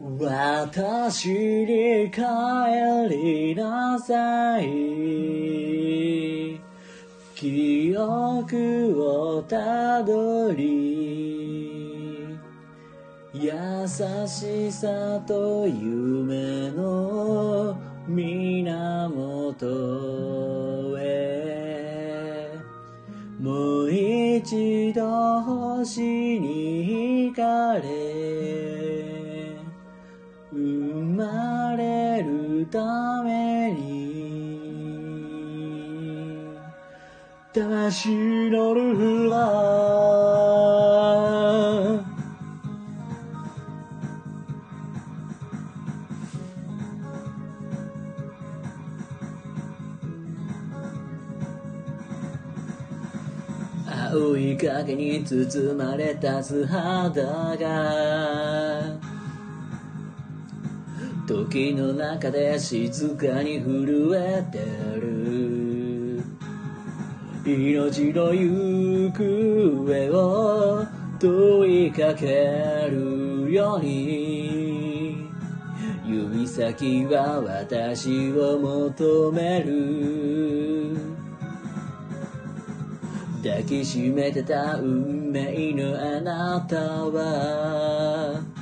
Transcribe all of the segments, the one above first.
私に帰りなさい。記憶をたどり優しさと夢の源へ。もう一度星に行かれ。生まれるために魂のルフラ青い影に包まれた素肌が時の中で静かに震えてる。命の行方を問いかける。ように指先は私を求める。抱きしめてた運命のあなたは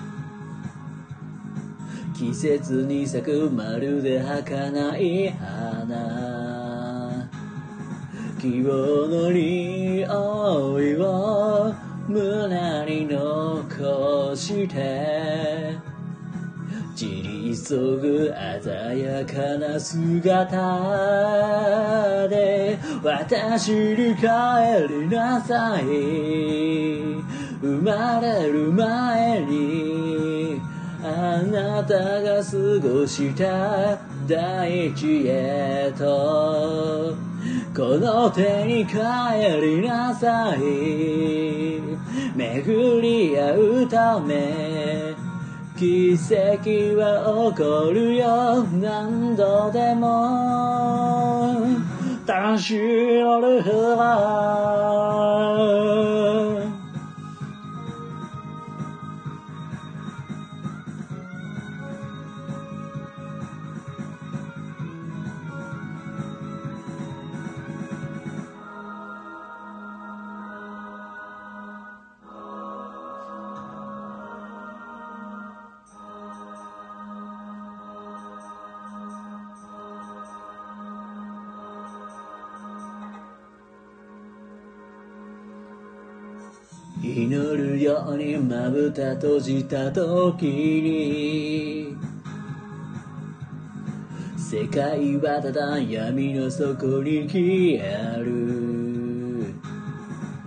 季節に咲くまるで儚い花。希望の匂いを胸に残して。散り急ぐ鮮やかな姿で。私に帰りなさい。生まれる前にあなたが過ごした大地へとこの手に帰りなさい。巡り合うため奇跡は起こるよ。何度でも。魂のルフラ祈るようにまぶた閉じた時に世界はただ闇の底に消える。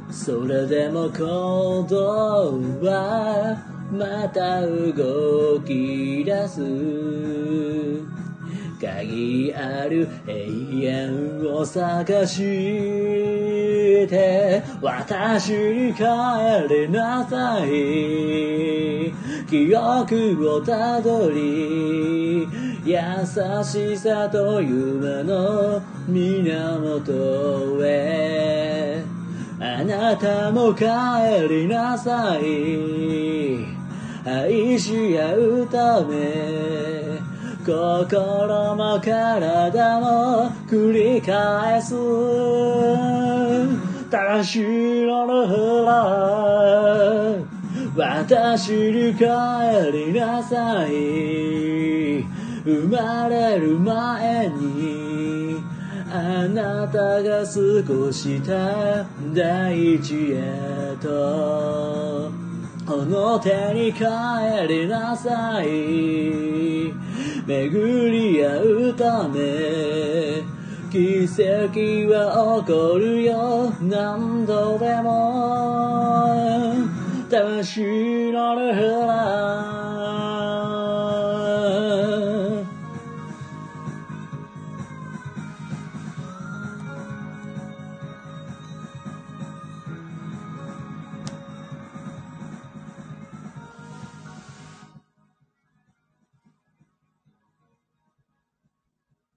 それでも行動はまた動き出す。鍵ある永遠を探して私に帰りなさい。記憶をたどり優しさと夢の源へ。あなたも帰りなさい。愛し合うため心も体も繰り返す。魂のルフラ私に帰りなさい。生まれる前にあなたが過ごした大地へと。この手に帰りなさい。巡り合うため奇跡は起こるよ。何度でも魂のルフラ